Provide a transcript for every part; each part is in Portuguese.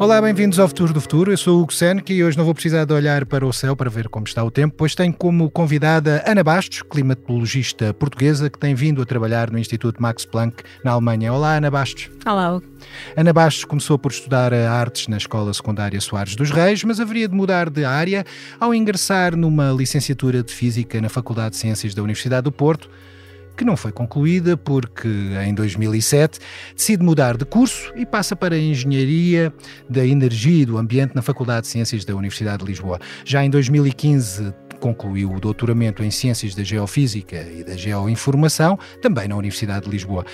Olá, bem-vindos ao Futuro do Futuro. Eu sou o Hugo Seneca e hoje não vou precisar de olhar para o céu para ver como está o tempo, pois tenho como convidada Ana Bastos, climatologista portuguesa que tem vindo a trabalhar no Instituto Max Planck na Alemanha. Olá, Ana Bastos. Olá, Hugo. Ana Bastos começou por estudar artes na Escola Secundária Soares dos Reis, mas haveria de mudar de área ao ingressar numa licenciatura de Física na Faculdade de Ciências da Universidade do Porto que não foi concluída porque, em 2007, decide mudar de curso e passa para a Engenharia da Energia e do Ambiente na Faculdade de Ciências da Universidade de Lisboa. Já em 2015, concluiu o doutoramento em Ciências da Geofísica e da Geoinformação, também na Universidade de Lisboa.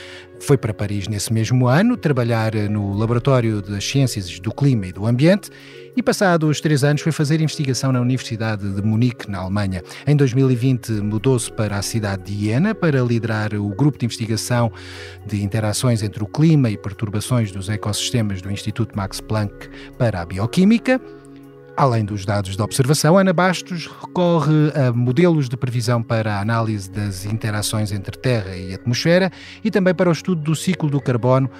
Foi para Paris nesse mesmo ano, trabalhar no Laboratório das Ciências do Clima e do Ambiente e, passados três anos, foi fazer investigação na Universidade de Munique, na Alemanha. Em 2020, mudou-se para a cidade de Iena para liderar o grupo de investigação de interações entre o clima e perturbações dos ecossistemas do Instituto Max Planck para a Bioquímica. Além dos dados de observação, Ana Bastos recorre a modelos de previsão para a análise das interações entre Terra e atmosfera e também para o estudo do ciclo do carbono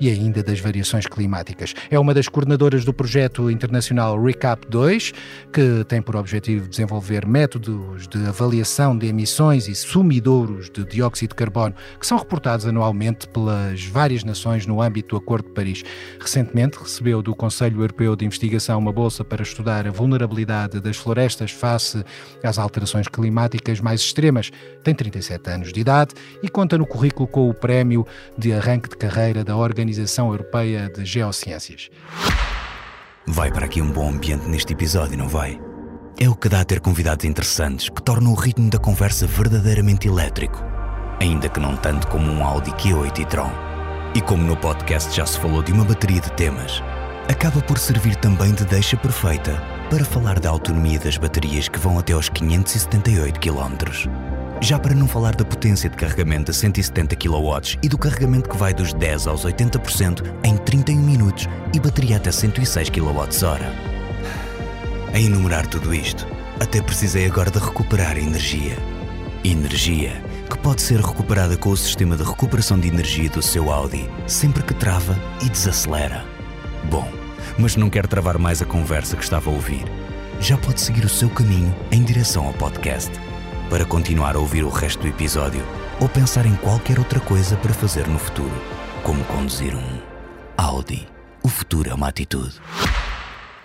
e ainda das variações climáticas. É uma das coordenadoras do projeto internacional RECAP 2, que tem por objetivo desenvolver métodos de avaliação de emissões e sumidouros de dióxido de carbono que são reportados anualmente pelas várias nações no âmbito do Acordo de Paris. Recentemente recebeu do Conselho Europeu de Investigação uma bolsa para estudar a vulnerabilidade das florestas face às alterações climáticas mais extremas. Tem 37 anos de idade e conta no currículo com o prémio de arranque de carreira da organização Organização Europeia de Geociências. Vai para aqui um bom ambiente neste episódio, não vai? É o que dá a ter convidados interessantes que tornam o ritmo da conversa verdadeiramente elétrico, ainda que não tanto como um Audi Q8 e-tron. E como no podcast já se falou de uma bateria de temas, acaba por servir também de deixa perfeita para falar da autonomia das baterias que vão até aos 578 km. Já para não falar da potência de carregamento a 170 kW e do carregamento que vai dos 10 aos 80% em 31 minutos e bateria até 106 kWh. A enumerar tudo isto, até precisei agora de recuperar energia. Energia que pode ser recuperada com o sistema de recuperação de energia do seu Audi sempre que trava e desacelera. Bom, mas não quero travar mais a conversa que estava a ouvir. Já pode seguir o seu caminho em direção ao podcast para continuar a ouvir o resto do episódio ou pensar em qualquer outra coisa para fazer no futuro, como conduzir um Audi. O futuro é uma atitude.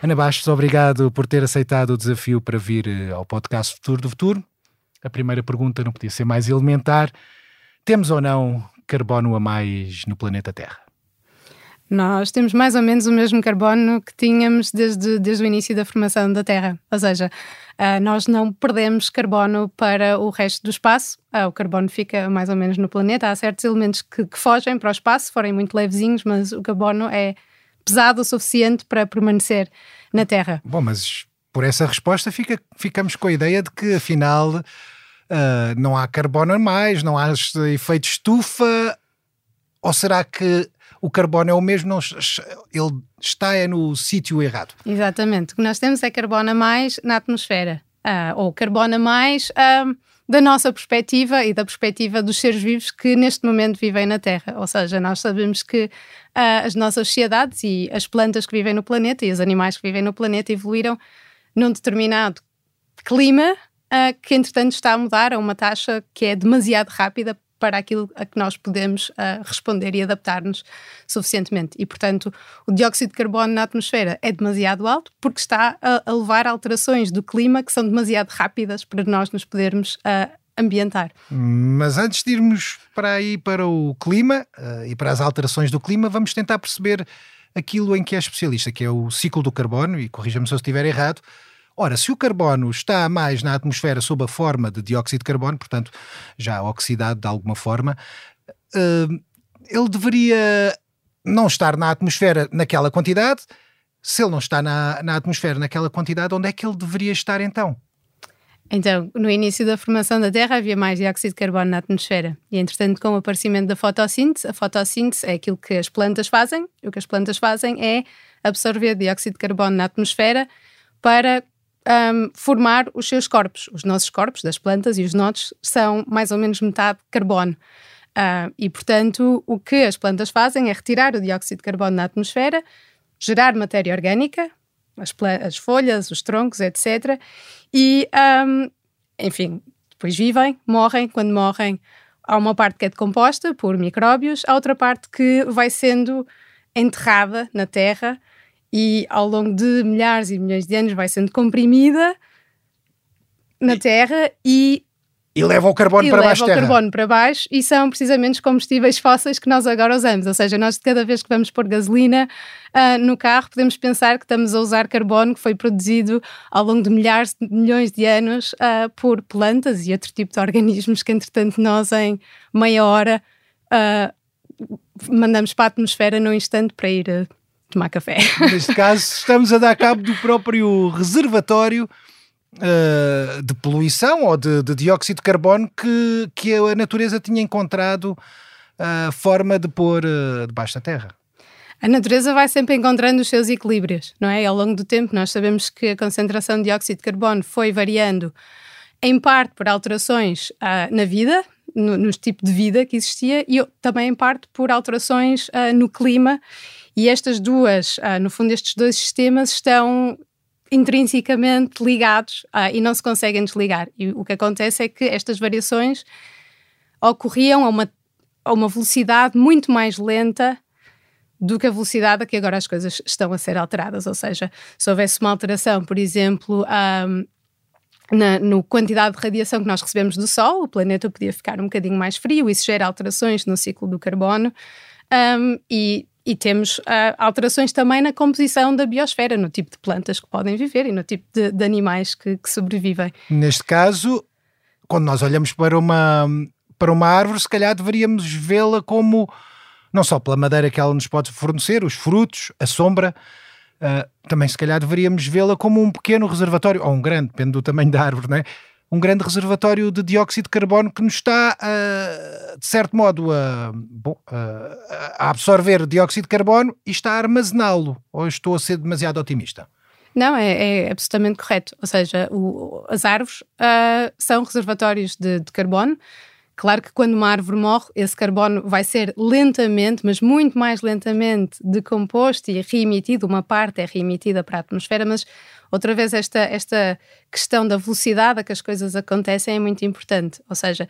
Ana Bastos, obrigado por ter aceitado o desafio para vir eh, ao podcast Futuro do Futuro. A primeira pergunta não podia ser mais elementar. Temos ou não carbono a mais no planeta Terra? Nós temos mais ou menos o mesmo carbono que tínhamos desde, desde o início da formação da Terra. Ou seja, uh, nós não perdemos carbono para o resto do espaço. Uh, o carbono fica mais ou menos no planeta. Há certos elementos que, que fogem para o espaço, forem muito levezinhos, mas o carbono é pesado o suficiente para permanecer na Terra. Bom, mas por essa resposta fica, ficamos com a ideia de que afinal uh, não há carbono mais, não há efeito estufa. Ou será que o carbono é o mesmo, não, ele está é no sítio errado. Exatamente. O que nós temos é carbono a mais na atmosfera, uh, ou carbono a mais da nossa perspectiva e da perspectiva dos seres vivos que neste momento vivem na Terra. Ou seja, nós sabemos que uh, as nossas sociedades e as plantas que vivem no planeta e os animais que vivem no planeta evoluíram num determinado clima que entretanto está a mudar a uma taxa que é demasiado rápida para aquilo a que nós podemos uh, responder e adaptar-nos suficientemente. E, portanto, o dióxido de carbono na atmosfera é demasiado alto porque está a, a levar alterações do clima que são demasiado rápidas para nós nos podermos uh, ambientar. Mas antes de irmos para aí para o clima uh, e para as alterações do clima, vamos tentar perceber aquilo em que é especialista, que é o ciclo do carbono, e corrija-me se eu estiver errado, Ora, se o carbono está mais na atmosfera sob a forma de dióxido de carbono, portanto já oxidado de alguma forma, uh, ele deveria não estar na atmosfera naquela quantidade. Se ele não está na, na atmosfera naquela quantidade, onde é que ele deveria estar então? Então, no início da formação da Terra havia mais dióxido de carbono na atmosfera. E, entretanto, com o aparecimento da fotossíntese, a fotossíntese é aquilo que as plantas fazem. O que as plantas fazem é absorver dióxido de carbono na atmosfera para um, formar os seus corpos. Os nossos corpos, das plantas e os nodos, são mais ou menos metade carbono. Uh, e, portanto, o que as plantas fazem é retirar o dióxido de carbono da atmosfera, gerar matéria orgânica, as, as folhas, os troncos, etc. E, um, enfim, depois vivem, morrem. Quando morrem, há uma parte que é decomposta por micróbios, há outra parte que vai sendo enterrada na terra e ao longo de milhares e milhões de anos vai sendo comprimida na e, terra e e leva o carbono para baixo. Leva o carbono para baixo e são precisamente os combustíveis fósseis que nós agora usamos. Ou seja, nós cada vez que vamos pôr gasolina uh, no carro, podemos pensar que estamos a usar carbono que foi produzido ao longo de milhares de milhões de anos uh, por plantas e outro tipo de organismos que, entretanto, nós em meia hora uh, mandamos para a atmosfera num instante para ir tomar café. Neste caso, estamos a dar cabo do próprio reservatório uh, de poluição ou de, de, dióxido de carbono que, que a natureza tinha encontrado a uh, forma de pôr uh, debaixo da terra. A natureza vai sempre encontrando os seus equilíbrios, não é? Ao longo do tempo, nós sabemos que a concentração de dióxido de carbono foi variando, em parte por alterações uh, na vida, no, no, tipo de vida que existia, e também em parte por alterações uh, no clima. E estas duas, uh, no fundo, estes dois sistemas estão intrinsecamente ligados uh, e não se conseguem desligar. E o que acontece é que estas variações ocorriam a uma, a uma velocidade muito mais lenta do que a velocidade a que agora as coisas estão a ser alteradas. Ou seja, se houvesse uma alteração, por exemplo, um, na no quantidade de radiação que nós recebemos do Sol, o planeta podia ficar um bocadinho mais frio, isso gera alterações no ciclo do carbono. Um, e e temos uh, alterações também na composição da biosfera, no tipo de plantas que podem viver e no tipo de, de animais que, que, sobrevivem. Neste caso, quando nós olhamos para uma, para uma árvore, se calhar deveríamos vê-la como, não só pela madeira que ela nos pode fornecer, os frutos, a sombra, uh, também se calhar deveríamos vê-la como um pequeno reservatório, ou um grande, depende do tamanho da árvore, não é? um grande reservatório de dióxido de carbono que nos está, uh, de certo modo, a, bom, uh, a absorver dióxido de carbono e está a armazená-lo. Ou estou a ser demasiado otimista? Não, é, é absolutamente correto. Ou seja, o, as árvores uh, são reservatórios de, de carbono. Claro que quando uma árvore morre, esse carbono vai ser lentamente, mas muito mais lentamente, decomposto e reemitido. Uma parte é reemitida para a atmosfera, mas Outra vez, esta, esta questão da velocidade a que as coisas acontecem é muito importante. Ou seja,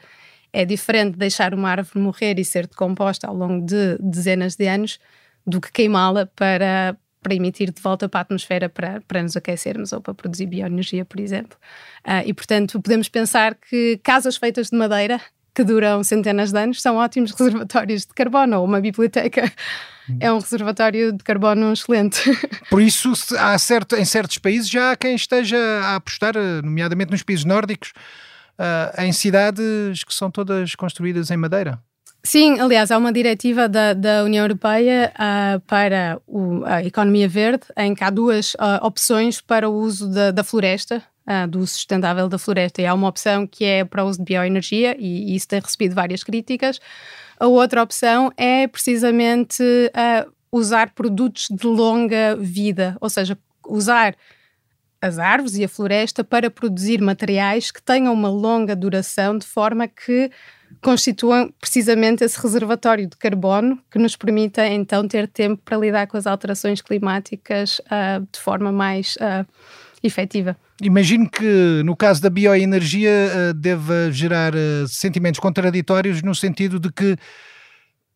é diferente deixar uma árvore morrer e ser decomposta ao longo de dezenas de anos do que queimá-la para, para emitir de volta para a atmosfera para, para nos aquecermos ou para produzir bioenergia, por exemplo. Uh, e, portanto, podemos pensar que casas feitas de madeira que duram centenas de anos são ótimos reservatórios de carbono ou uma biblioteca é um reservatório de carbono excelente. Por isso, há certo, em certos países já há quem esteja a apostar, nomeadamente nos países nórdicos, uh, em cidades que são todas construídas em madeira. Sim, aliás, há uma diretiva da, da União Europeia uh, para o, a economia verde, em que há duas uh, opções para o uso da, da floresta, uh, do sustentável da floresta. E há uma opção que é para o uso de bioenergia, e, e isso tem recebido várias críticas. A outra opção é precisamente uh, usar produtos de longa vida, ou seja, usar as árvores e a floresta para produzir materiais que tenham uma longa duração, de forma que constituam precisamente esse reservatório de carbono que nos permita então ter tempo para lidar com as alterações climáticas uh, de forma mais uh, efetiva. Imagino que no caso da bioenergia uh, deva gerar uh, sentimentos contraditórios no sentido de que,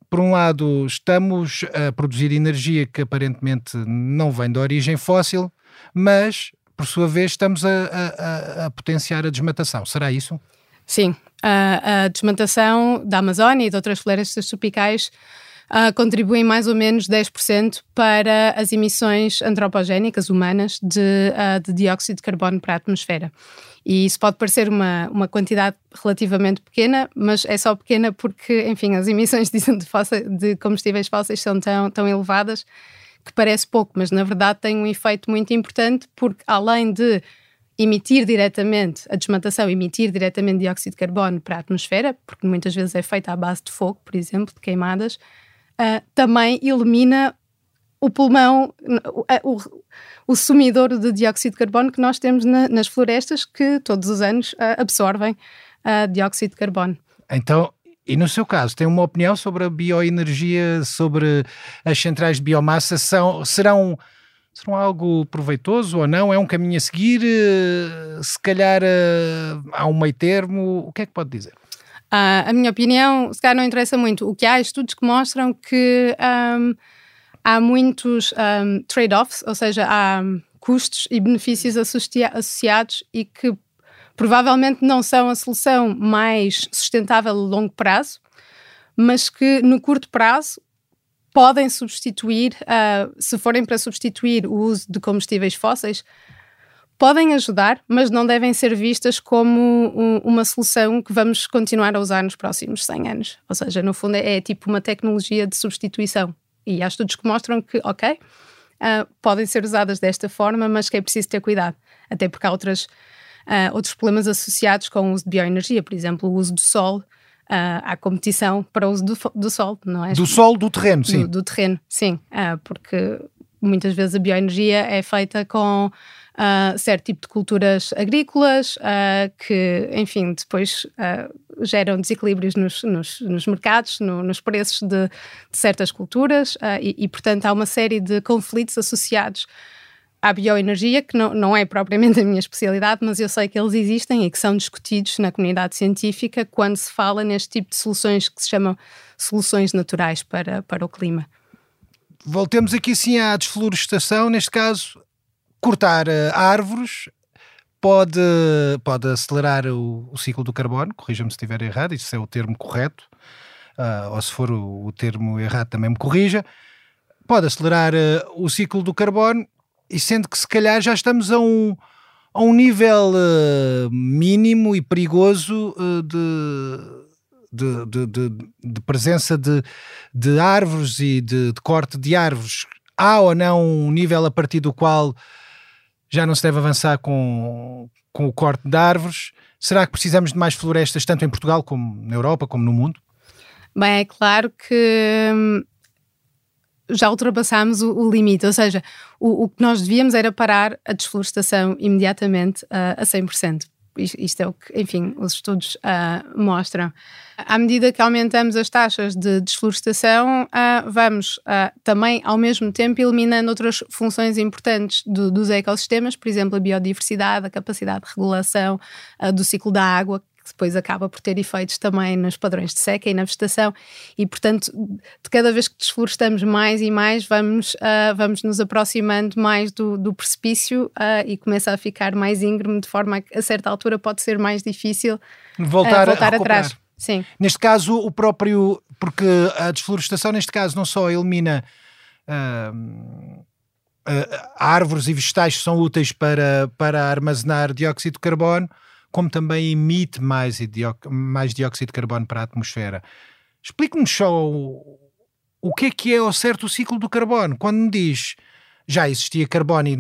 por um lado, estamos a produzir energia que aparentemente não vem de origem fóssil, mas, por sua vez, estamos a, a, a potenciar a desmatação. Será isso? Sim. a desmatação da Amazónia e de outras florestas tropicais uh, contribuem mais ou menos 10% para as emissões antropogénicas humanas de, uh, de, dióxido de carbono para a atmosfera. E isso pode parecer uma, uma quantidade relativamente pequena, mas é só pequena porque, enfim, as emissões de, de, de combustíveis fósseis são tão, tão elevadas que parece pouco, mas na verdade tem um efeito muito importante porque além de emitir diretamente, a desmatação emitir diretamente dióxido de carbono para a atmosfera, porque muitas vezes é feita à base de fogo, por exemplo, de queimadas, uh, também elimina o pulmão, o, o, o, sumidouro de dióxido de carbono que nós temos na, nas florestas, que todos os anos uh, absorvem uh, dióxido de carbono. Então, E no seu caso, tem uma opinião sobre a bioenergia, sobre as centrais de biomassa? São, serão, serão algo proveitoso ou não? É um caminho a seguir? Se calhar há um meio termo? O que é que pode dizer? Uh, a minha opinião, se calhar não interessa muito. O que há é estudos que mostram que um, há muitos um, trade-offs, ou seja, há custos e benefícios associados e que provavelmente não são a solução mais sustentável a longo prazo, mas que no curto prazo podem substituir, uh, se forem para substituir o uso de combustíveis fósseis, podem ajudar, mas não devem ser vistas como um, uma solução que vamos continuar a usar nos próximos 100 anos. Ou seja, no fundo é, é tipo uma tecnologia de substituição. E há estudos que mostram que, ok, uh, podem ser usadas desta forma, mas que é preciso ter cuidado. Até porque há outras, uh, outros problemas associados com o uso de bioenergia, por exemplo, o uso do sol. Uh, há competição para o uso do, do sol, não é? Do sol, do terreno, sim. Do, do terreno, sim. porque muitas vezes a bioenergia é feita com uh, certo tipo de culturas agrícolas uh, que, enfim, depois uh, geram desequilíbrios nos, nos, nos mercados, no, nos preços de, de certas culturas e, e, portanto, há uma série de conflitos associados à bioenergia, que não, não é propriamente a minha especialidade, mas eu sei que eles existem e que são discutidos na comunidade científica quando se fala neste tipo de soluções que se chamam soluções naturais para, para o clima. Voltemos aqui sim à desflorestação, neste caso cortar uh, árvores pode, pode acelerar o, o ciclo do carbono, corrija-me se estiver errado, isso é o termo correto, uh, ou se for o, o, termo errado também me corrija, pode acelerar uh, o ciclo do carbono, e sendo que se calhar já estamos a um, a um nível mínimo e perigoso de de, de, de, de, presença de, de árvores e de, corte de árvores, há ou não um nível a partir do qual já não se deve avançar com, com o corte de árvores. Será que precisamos de mais florestas, tanto em Portugal como na Europa, como no mundo? Bem, é claro que hum, já ultrapassámos o, o, limite, ou seja, o, o, que nós devíamos era parar a desflorestação imediatamente uh, a 100%. Isto é o que, enfim, os estudos uh, mostram. À medida que aumentamos as taxas de desflorestação, uh, vamos uh, também, ao mesmo tempo, eliminando outras funções importantes do, dos ecossistemas, por exemplo, a biodiversidade, a capacidade de regulação do ciclo da água, que depois acaba por ter efeitos também nos padrões de seca e na vegetação, e portanto, de cada vez que desflorestamos mais e mais, vamos, uh, vamos nos aproximando mais do, do precipício uh, e começa a ficar mais íngreme, de forma a que a certa altura pode ser mais difícil voltar, uh, voltar atrás. Sim. Neste caso, o próprio, porque a desflorestação, neste caso, não só elimina. Uh, árvores e vegetais que são úteis para, para armazenar dióxido de carbono, como também emite mais, mais dióxido de carbono para a atmosfera. Explique-nos só o, o que é que é ao certo o ciclo do carbono. Quando me diz já existia carbono e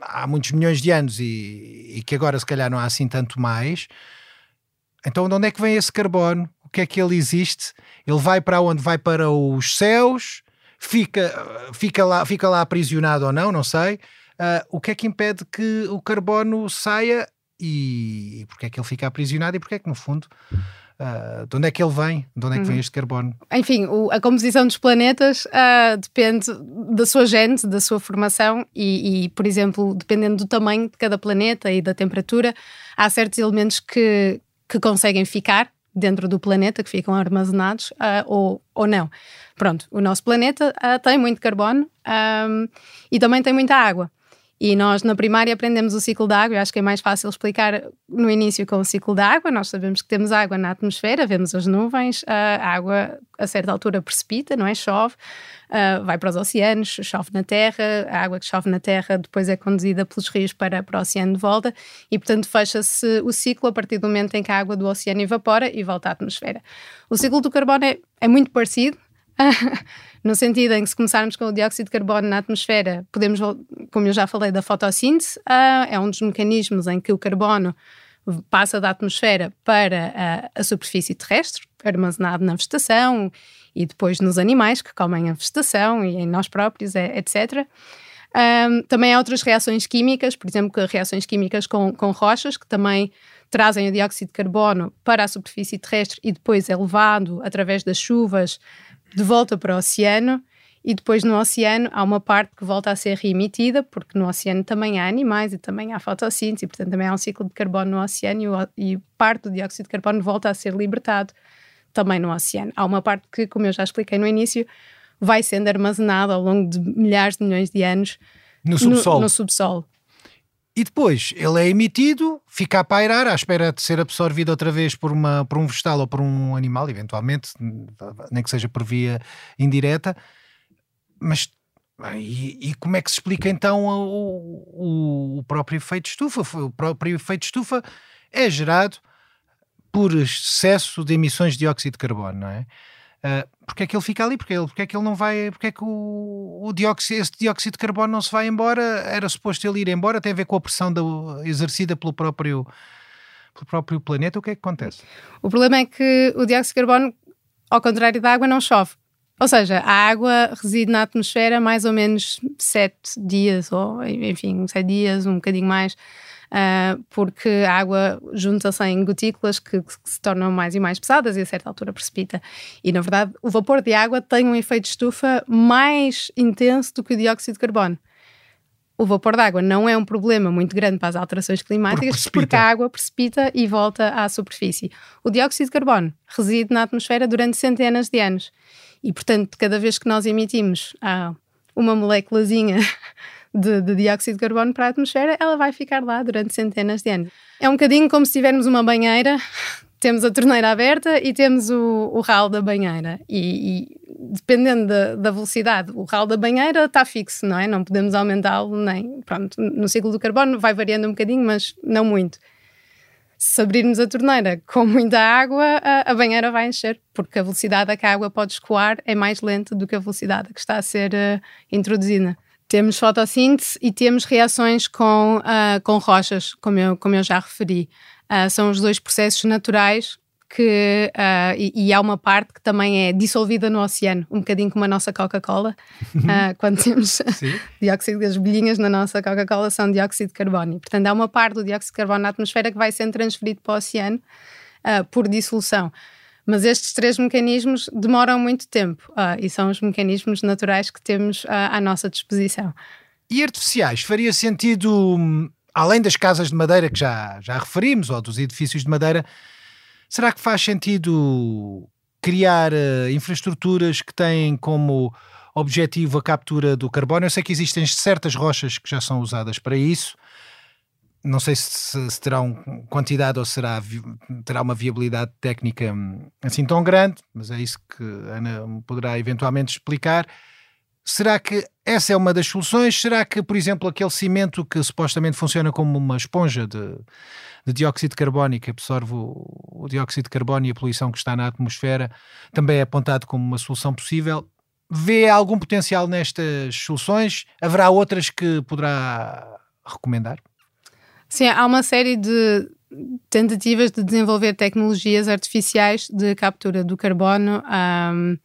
há muitos milhões de anos e, e, que agora se calhar não há assim tanto mais, então de onde é que vem esse carbono? O que é que ele existe? Ele vai para onde? Vai para os céus? Fica, fica, lá, fica lá aprisionado ou não? Não sei. Uh, o que é que impede que o carbono saia e, porque é que ele fica aprisionado e porque é que, no fundo, uh, de onde é que ele vem? De onde é que vem uhum. este carbono? Enfim, o, a composição dos planetas uh, depende da sua gente, da sua formação e, e, por exemplo, dependendo do tamanho de cada planeta e da temperatura, há certos elementos que, que conseguem ficar dentro do planeta, que ficam armazenados uh, ou, ou não. Pronto, o nosso planeta tem muito carbono um, e também tem muita água. E nós na primária aprendemos o ciclo da água, eu acho que é mais fácil explicar no início com o ciclo da água. Nós sabemos que temos água na atmosfera, vemos as nuvens, a água a certa altura precipita, não é? Chove, uh, vai para os oceanos, chove na terra, a água que chove na terra depois é conduzida pelos rios para, para o oceano de volta e, portanto, fecha-se o ciclo a partir do momento em que a água do oceano evapora e volta à atmosfera. O ciclo do carbono é, é muito parecido. no sentido em que se começarmos com o dióxido de carbono na atmosfera, podemos, como eu já falei, da fotossíntese, uh, é um dos mecanismos em que o carbono passa da atmosfera para a, a superfície terrestre, armazenado na vegetação e depois nos animais que comem a vegetação e em nós próprios, etc. Um, também há outras reações químicas, por exemplo, reações químicas com, com rochas, que também trazem o dióxido de carbono para a superfície terrestre e depois é levado através das chuvas de volta para o oceano. E depois no oceano há uma parte que volta a ser reemitida, porque no oceano também há animais e também há fotossíntese, e portanto também há um ciclo de carbono no oceano e, e parte do dióxido de carbono volta a ser libertado também no oceano. Há uma parte que, como eu já expliquei no início, vai sendo armazenada ao longo de milhares de milhões de anos no subsolo. No, no subsolo. E depois ele é emitido, fica a pairar à espera de ser absorvido outra vez por, uma, por um vegetal ou por um animal, eventualmente, nem que seja por via indireta. Mas e, e como é que se explica então o, o, o próprio efeito estufa? O próprio efeito estufa é gerado por excesso de emissões de dióxido de carbono, não é? Uh, porque é que ele fica ali? Porque, ele, porque é que ele não vai? Porque é que o, o dióxido, esse dióxido de carbono não se vai embora? Era suposto ele ir embora? Tem a ver com a pressão da, exercida pelo próprio, pelo próprio planeta? O que é que acontece? O problema é que o dióxido de carbono, ao contrário da água, não chove. Ou seja, a água reside na atmosfera mais ou menos sete dias, ou enfim, sete dias, um bocadinho mais uh, porque a água junta-se em gotículas que, que, se tornam mais e mais pesadas e a certa altura precipita. E na verdade, o vapor de água tem um efeito de estufa mais intenso do que o dióxido de carbono. O vapor de água não é um problema muito grande para as alterações climáticas porque, porque a água precipita e volta à superfície. O dióxido de carbono reside na atmosfera durante centenas de anos. E, portanto, cada vez que nós emitimos ah, uma moléculazinha de, de, dióxido de carbono para a atmosfera, ela vai ficar lá durante centenas de anos. É um bocadinho como se tivermos uma banheira, temos a torneira aberta e temos o, o ralo da banheira. E, e dependendo da, da, velocidade, o ralo da banheira está fixo, não é? Não podemos aumentá-lo nem. Pronto, no ciclo do carbono vai variando um bocadinho, mas não muito. Se abrirmos a torneira com muita água, a, a banheira vai encher, porque a velocidade a que a água pode escoar é mais lenta do que a velocidade que está a ser uh, introduzida. Temos fotossíntese e temos reações com, uh, com rochas, como eu, como eu já referi. Uh, são os dois processos naturais que, uh, e, e, há uma parte que também é dissolvida no oceano, um bocadinho como a nossa Coca-Cola. Uh, quando temos dióxido, as bolhinhas na nossa Coca-Cola são dióxido de carbono. portanto, há uma parte do dióxido de carbono na atmosfera que vai sendo transferido para o oceano uh, por dissolução. Mas estes três mecanismos demoram muito tempo uh, e são os mecanismos naturais que temos uh, à nossa disposição. E artificiais? Faria sentido, além das casas de madeira que já, já referimos, ou dos edifícios de madeira, será que faz sentido criar uh, infraestruturas que têm como objetivo a captura do carbono? Eu sei que existem certas rochas que já são usadas para isso não sei se, se terá quantidade ou será, terá uma viabilidade técnica hum, assim tão grande, mas é isso que a Ana poderá eventualmente explicar. Será que essa é uma das soluções? Será que, por exemplo, aquele cimento que supostamente funciona como uma esponja de, de dióxido de carbono que absorve o, o, dióxido de carbono e a poluição que está na atmosfera também é apontado como uma solução possível? Vê algum potencial nestas soluções? Haverá outras que poderá recomendar? Sim, há uma série de tentativas de desenvolver tecnologias artificiais de captura do carbono, um,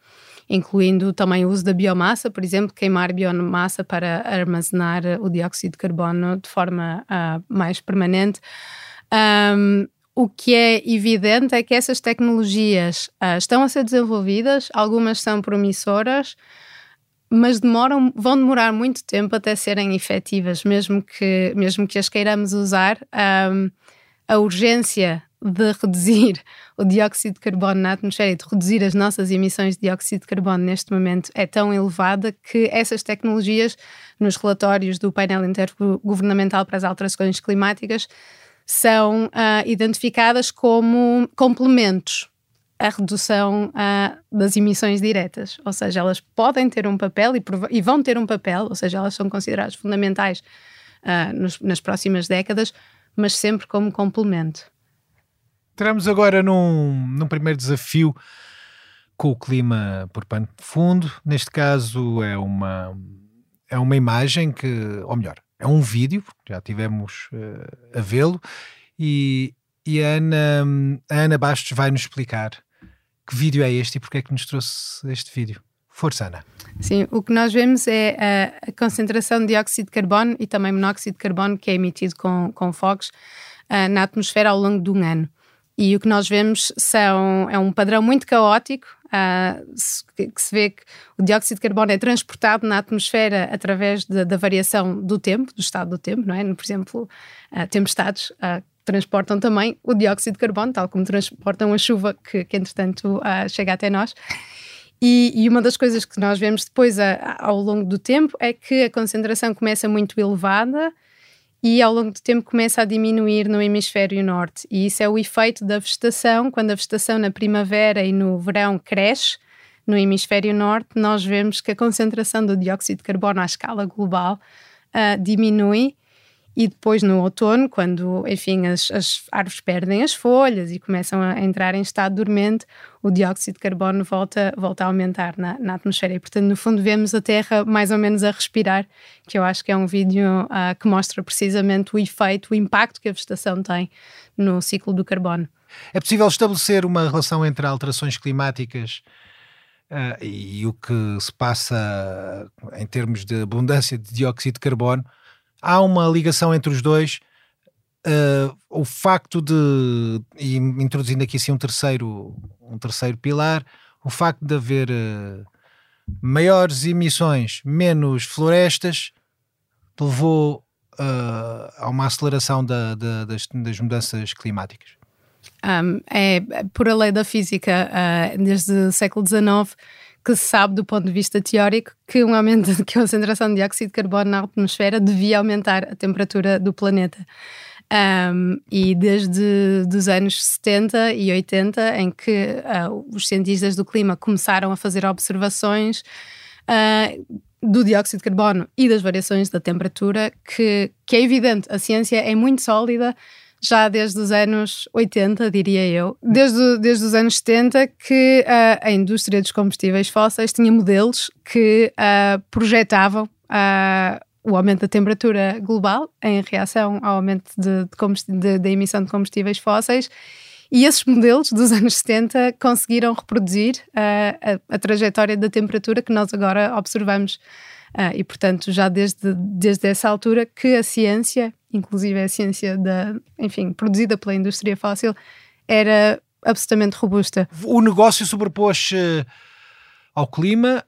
incluindo também o uso da biomassa, por exemplo, queimar biomassa para armazenar o dióxido de carbono de forma uh, mais permanente. Um, o que é evidente é que essas tecnologias uh, estão a ser desenvolvidas, algumas são promissoras, mas demoram, vão demorar muito tempo até serem efetivas, mesmo que, mesmo que as queiramos usar. Um, a urgência de reduzir o dióxido de carbono na atmosfera e de reduzir as nossas emissões de dióxido de carbono neste momento é tão elevada que essas tecnologias, nos relatórios do painel intergovernamental para as alterações climáticas, são uh, identificadas como complementos a redução uh, das emissões diretas, ou seja, elas podem ter um papel e, e, vão ter um papel, ou seja, elas são consideradas fundamentais uh, nos, nas próximas décadas, mas sempre como complemento. Entramos agora num, num primeiro desafio com o clima por pano de fundo. Neste caso é uma, é uma imagem que, ou melhor, é um vídeo, já tivemos uh, a vê-lo, e, e a Ana, a Ana Bastos vai nos explicar que vídeo é este e porque é que nos trouxe este vídeo? Força, Ana. Sim, o que nós vemos é a, a, concentração de dióxido de carbono e também monóxido de carbono que é emitido com, com fogos uh, na atmosfera ao longo de um ano. E o que nós vemos são, é um padrão muito caótico, uh, que, se vê que o dióxido de carbono é transportado na atmosfera através da variação do tempo, do estado do tempo, não é? Por exemplo, uh, tempestades transportam também o dióxido de carbono, tal como transportam a chuva que, que entretanto, chega até nós. E, e, uma das coisas que nós vemos depois a, ao longo do tempo é que a concentração começa muito elevada e ao longo do tempo começa a diminuir no hemisfério norte. E isso é o efeito da vegetação. Quando a vegetação na primavera e no verão cresce no hemisfério norte, nós vemos que a concentração do dióxido de carbono à escala global uh, diminui e depois no outono, quando, enfim, as, as, árvores perdem as folhas e começam a entrar em estado dormente, o dióxido de carbono volta, volta a aumentar na, na atmosfera. E, portanto, no fundo, vemos a Terra mais ou menos a respirar, que eu acho que é um vídeo uh, que mostra precisamente o efeito, o impacto que a vegetação tem no ciclo do carbono. É possível estabelecer uma relação entre alterações climáticas uh, e o que se passa em termos de abundância de dióxido de carbono? Há uma ligação entre os dois. Uh, o facto de, e introduzindo aqui assim um terceiro, um terceiro pilar, o facto de haver uh, maiores emissões, menos florestas, levou uh, a uma aceleração da, da, das, das, mudanças climáticas. Um, é por a lei da física, desde o século XIX, que se sabe do ponto de vista teórico que um aumento de concentração de dióxido de carbono na atmosfera devia aumentar a temperatura do planeta. Um, e desde os anos 70 e 80, em que uh, os cientistas do clima começaram a fazer observações uh, do dióxido de carbono e das variações da temperatura, que, que é evidente, a ciência é muito sólida, já desde os anos 80, diria eu, desde, desde os anos 70, que uh, a indústria dos combustíveis fósseis tinha modelos que uh, projetavam uh, o aumento da temperatura global em reação ao aumento da emissão de combustíveis fósseis. E esses modelos dos anos 70 conseguiram reproduzir a, a trajetória da temperatura que nós agora observamos. e, portanto, já desde, desde essa altura que a ciência inclusive a ciência da, enfim, produzida pela indústria fóssil, era absolutamente robusta. O negócio sobrepôs-se ao clima,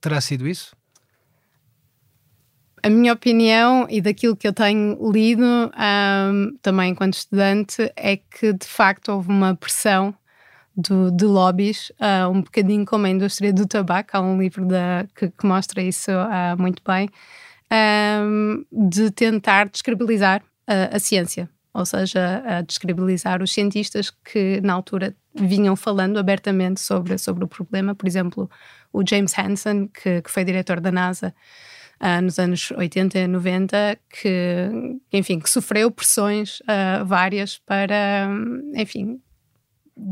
terá sido isso? A minha opinião e daquilo que eu tenho lido um, também enquanto estudante é que de facto houve uma pressão do, de lobbies, uh, um bocadinho como a indústria do tabaco. Há um livro da, que, que mostra isso uh, muito bem um, de tentar descredibilizar a, a ciência, ou seja, a descredibilizar os cientistas que na altura vinham falando abertamente sobre, sobre o problema. Por exemplo, o James Hansen, que, que foi diretor da NASA uh, nos anos 80 e 90, que, enfim, que sofreu pressões uh, várias para, enfim,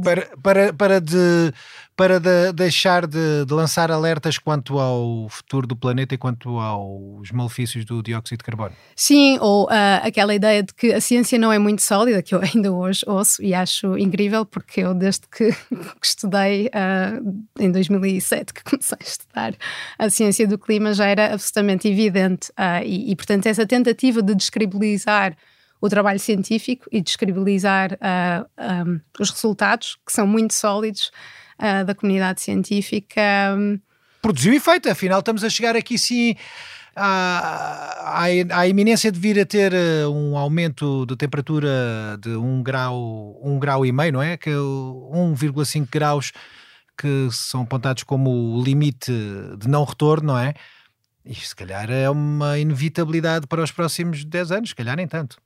para, para, para, de, para de deixar de, de, lançar alertas quanto ao futuro do planeta e quanto aos malefícios do dióxido de carbono. Sim, ou uh, aquela ideia de que a ciência não é muito sólida, que eu ainda hoje ouço e acho incrível, porque eu, desde que, que estudei uh, em 2007, que comecei a estudar a ciência do clima, já era absolutamente evidente. Uh, e, e, portanto, essa tentativa de descredibilizar o trabalho científico e descredibilizar uh, ah, um, ah, os resultados, que são muito sólidos, uh, da comunidade científica. Produziu efeito, afinal estamos a chegar aqui sim à, à, iminência de vir a ter um aumento de temperatura de 1 um grau, um grau e meio, não é? Que 1,5 graus que são apontados como o limite de não retorno, não é? Isto se calhar é uma inevitabilidade para os próximos 10 anos, se calhar nem tanto.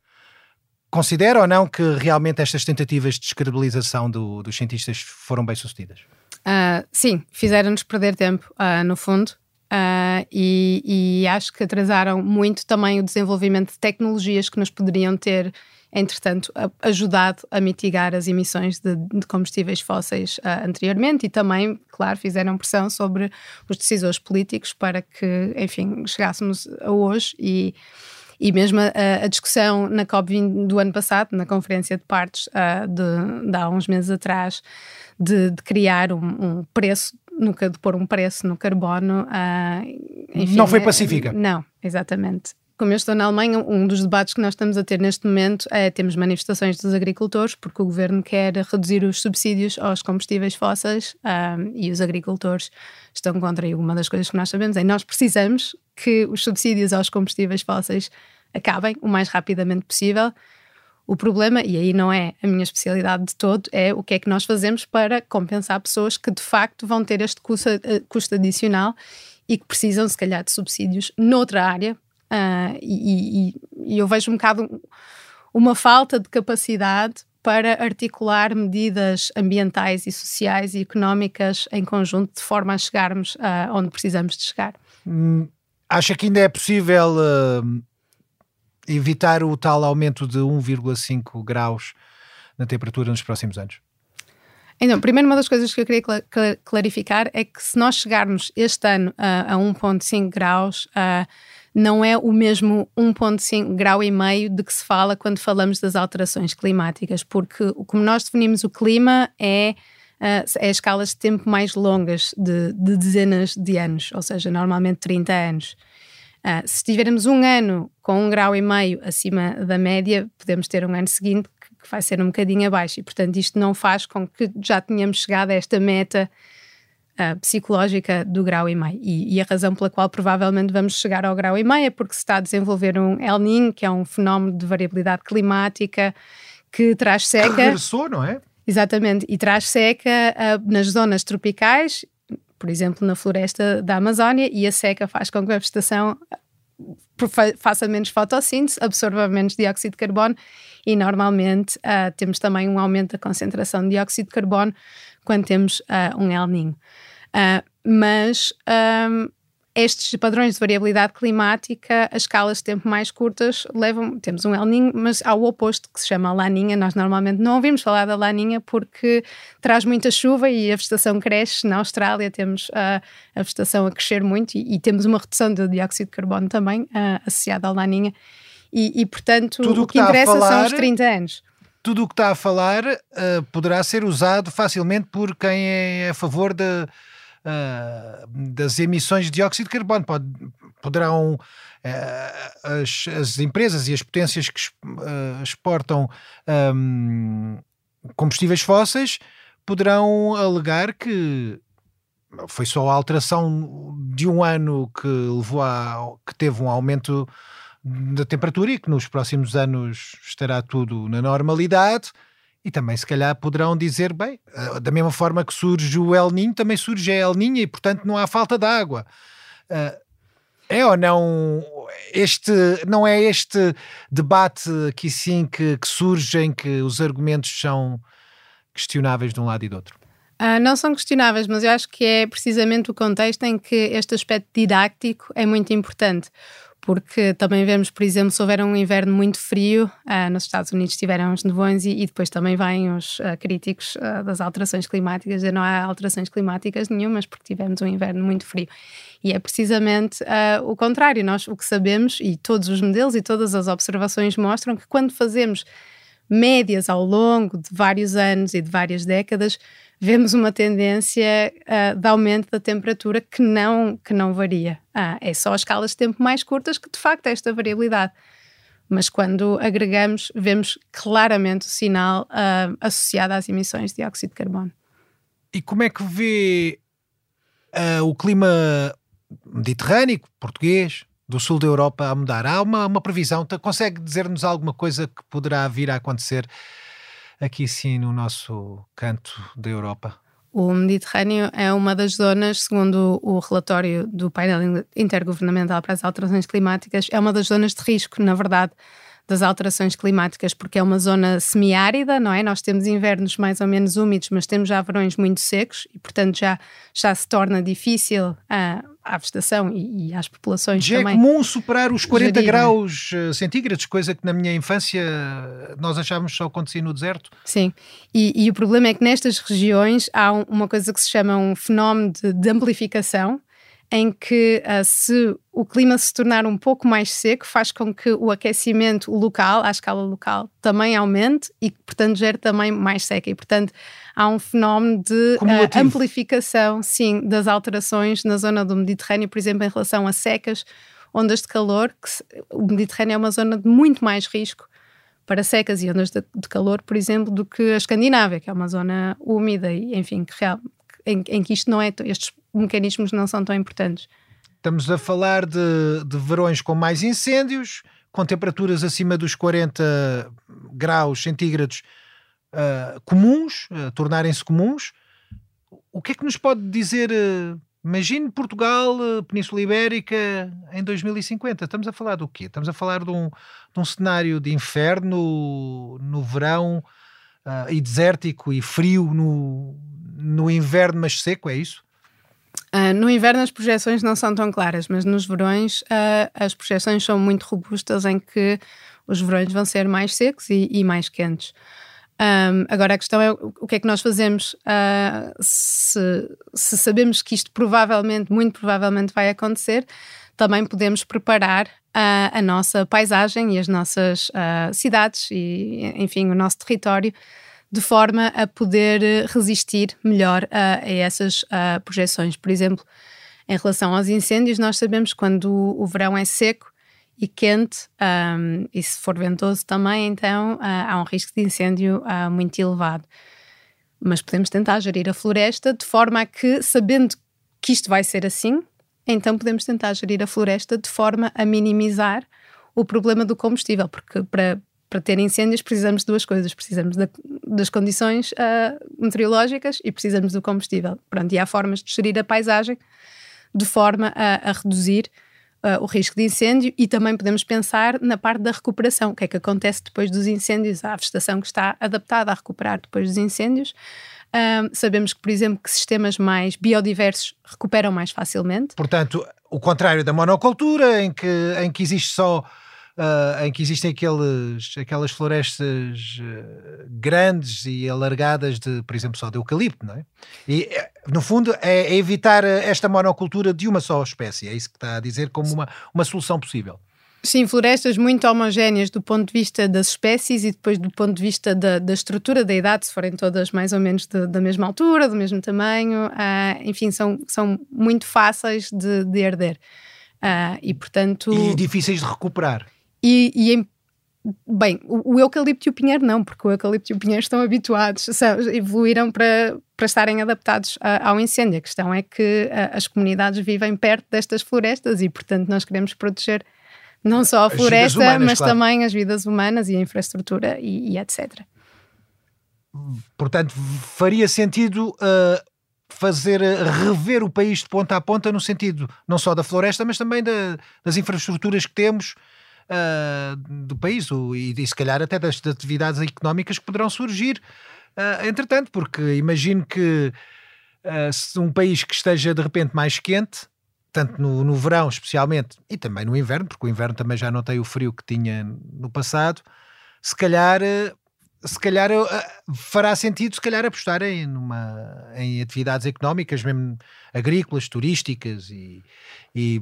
Considera ou não que realmente estas tentativas de descredibilização do, dos cientistas foram bem sucedidas? Uh, sim, fizeram-nos perder tempo, uh, no fundo, uh, e, e, acho que atrasaram muito também o desenvolvimento de tecnologias que nos poderiam ter, entretanto, ajudado a mitigar as emissões de, de combustíveis fósseis anteriormente e também, claro, fizeram pressão sobre os decisores políticos para que, enfim, chegássemos a hoje e e mesmo a, a discussão na COP20 do ano passado, na conferência de partes uh, de, de há uns meses atrás, de, de criar um, um, preço nunca de pôr um preço no carbono. Uh, enfim, não foi pacífica. não, exatamente. Como eu estou na Alemanha, um dos debates que nós estamos a ter neste momento é temos manifestações dos agricultores, porque o governo quer reduzir os subsídios aos combustíveis fósseis um, e os agricultores estão contra. E uma das coisas que nós sabemos é que nós precisamos que os subsídios aos combustíveis fósseis acabem o mais rapidamente possível. O problema, e aí não é a minha especialidade de todo, é o que é que nós fazemos para compensar pessoas que de facto vão ter este custo, eh, custo adicional e que precisam, se calhar, de subsídios noutra área, Uh, e, e, e, eu vejo um bocado uma falta de capacidade para articular medidas ambientais e sociais e económicas em conjunto de forma a chegarmos uh, onde precisamos de chegar. Hum, acha que ainda é possível uh, evitar o tal aumento de 1,5 graus na temperatura nos próximos anos? Então, primeiro, uma das coisas que eu queria clarificar é que se nós chegarmos este ano a 1,5 graus, uh, não é o mesmo 1,5 grau e meio de que se fala quando falamos das alterações climáticas, porque como nós definimos o clima é Uh, é escalas de tempo mais longas, de, de, dezenas de anos, ou seja, normalmente 30 anos. Uh, se tivermos um ano com um grau e meio acima da média, podemos ter um ano seguinte que, que vai ser um bocadinho abaixo, e portanto isto não faz com que já tenhamos chegado a esta meta uh, psicológica do grau e meio. E, e, a razão pela qual provavelmente vamos chegar ao grau e meio é porque se está a desenvolver um El Niño, que é um fenómeno de variabilidade climática que traz seca. Que regressou, não é? Exatamente, e traz seca uh, nas zonas tropicais, por exemplo, na floresta da Amazónia, e a seca faz com que a vegetação faça menos fotossíntese, absorva menos dióxido de carbono e normalmente uh, temos também um aumento da concentração de dióxido de carbono quando temos uh, um El Niño. Uh, mas um, estes padrões de variabilidade climática, as escalas de tempo mais curtas, levam. Temos um El Niño, mas ao oposto, que se chama Laninha. Nós normalmente não ouvimos falar da Laninha porque traz muita chuva e a vegetação cresce. Na Austrália temos uh, a vegetação a crescer muito e, e, temos uma redução do dióxido de carbono também uh, associada ao Laninha. E, e portanto, Tudo o que, que interessa falar... são os 30 anos tudo o que está a falar uh, poderá ser usado facilmente por quem é a favor de, uh, das emissões de dióxido de carbono. Pod, poderão uh, as, as, empresas e as potências que exportam um, combustíveis fósseis poderão alegar que foi só a alteração de um ano que levou a que teve um aumento da temperatura e que nos próximos anos estará tudo na normalidade. E também, se calhar, poderão dizer: bem, eh, da mesma forma que surge o El Ninho, também surge a El Ninha e, portanto, não há falta de água. Eh, é ou não este não é este debate aqui sim que, que surge em que os argumentos são questionáveis de um lado e do outro? Uh, não são questionáveis, mas eu acho que é precisamente o contexto em que este aspecto didático é muito importante porque também vemos, por exemplo, se houver um inverno muito frio, uh, nos Estados Unidos tiveram os nevões e, e depois também vêm os uh, críticos uh, das alterações climáticas, e não há alterações climáticas nenhumas porque tivemos um inverno muito frio. E é precisamente o contrário, nós o que sabemos, e todos os modelos e todas as observações mostram que quando fazemos médias ao longo de vários anos e de várias décadas, vemos uma tendência uh, de aumento da temperatura que não, que não varia. Ah, é só as escalas de tempo mais curtas que de facto é esta variabilidade. Mas quando agregamos, vemos claramente o sinal uh, associado às emissões de dióxido de carbono. E como é que vê uh, o clima mediterrâneo, português, do sul da Europa a mudar? Há uma, uma previsão? Consegue dizer-nos alguma coisa que poderá vir a acontecer aqui sim no nosso canto da Europa? O Mediterrâneo é uma das zonas, segundo o relatório do painel intergovernamental para as alterações climáticas, é uma das zonas de risco, na verdade, das alterações climáticas, porque é uma zona semiárida, não é? Nós temos invernos mais ou menos úmidos, mas temos já verões muito secos e, portanto, já, já se torna difícil a, à vegetação e, e às populações já é também. é comum superar os 40 gerir. graus eh, centígrados, coisa que na minha infância nós achávamos só acontecia no deserto. Sim, e, e o problema é que nestas regiões há uma coisa que se chama um fenómeno de, de amplificação, em que uh, se o clima se tornar um pouco mais seco, faz com que o aquecimento local, à escala local, também aumente e, portanto, gere também mais seca. E, portanto, há um fenómeno de uh, amplificação, sim, das alterações na zona do Mediterrâneo, por exemplo, em relação a secas, ondas de calor, que se, o Mediterrâneo é uma zona de muito mais risco para secas e ondas de, de, calor, por exemplo, do que a Escandinávia, que é uma zona úmida e, enfim, que real, em, em que isto não é, estes mecanismos não são tão importantes. Estamos a falar de, de verões com mais incêndios, com temperaturas acima dos 40 graus centígrados uh, comuns, uh, tornarem-se comuns. O que é que nos pode dizer? Uh, imagine Portugal, Península Ibérica, em 2050. Estamos a falar do quê? Estamos a falar de um, de um cenário de inferno no verão e desértico e frio no, no inverno, mas seco, é isso? Uh, no inverno as projeções não são tão claras, mas nos verões uh, as projeções são muito robustas em que os verões vão ser mais secos e, e mais quentes. Um, agora a questão é o que é que nós fazemos uh, se, se, sabemos que isto provavelmente, muito provavelmente vai acontecer, também podemos preparar a nossa paisagem e as nossas cidades e, enfim, o nosso território de forma a poder eh, resistir melhor a, a essas a projeções. Por exemplo, em relação aos incêndios, nós sabemos que quando o, verão é seco e quente, um, e se for ventoso também, então uh, há um risco de incêndio uh, muito elevado. Mas podemos tentar gerir a floresta de forma a que, sabendo que isto vai ser assim, então podemos tentar gerir a floresta de forma a minimizar o problema do combustível, porque para, para ter incêndios precisamos de duas coisas: precisamos da, das condições uh, meteorológicas e precisamos do combustível. Pronto, e há formas de gerir a paisagem de forma a, a reduzir uh, o risco de incêndio e também podemos pensar na parte da recuperação. O que é que acontece depois dos incêndios? Há a vegetação que está adaptada a recuperar depois dos incêndios. Uh, sabemos que, por exemplo, que sistemas mais biodiversos recuperam mais facilmente. Portanto, o contrário da monocultura, em que, em que existe só uh, em que existem aqueles, aquelas florestas uh, grandes e alargadas de, por exemplo, só de eucalipto, não é? E, eh, no fundo, é, é evitar esta monocultura de uma só espécie, é isso que está a dizer como uma, uma solução possível. Sim, florestas muito homogéneas do ponto de vista das espécies e depois do ponto de vista da, da estrutura da idade, se forem todas mais ou menos de, da mesma altura, do mesmo tamanho, uh, enfim, são, são muito fáceis de, de herder. Uh, e portanto. E difíceis de recuperar. E, e em, bem, o, o, eucalipto e o pinheiro não, porque o eucalipto e o pinheiro estão habituados, são, evoluíram para, para estarem adaptados a, ao incêndio. A questão é que a, as comunidades vivem perto destas florestas e, portanto, nós queremos proteger não só a floresta, humanas, mas claro. também as vidas humanas e a infraestrutura e, e etc. Portanto, faria sentido uh, fazer rever o país de ponta a ponta no sentido não só da floresta, mas também da, das infraestruturas que temos uh, do país o, e, e, se calhar até das, das, atividades económicas que poderão surgir. Uh, entretanto, porque imagino que uh, um país que esteja de repente mais quente, tanto no, no verão especialmente, e também no inverno, porque o inverno também já não tem o frio que tinha no passado, se calhar se calhar fará sentido se calhar apostar em, numa, em atividades económicas, mesmo agrícolas, turísticas e, e,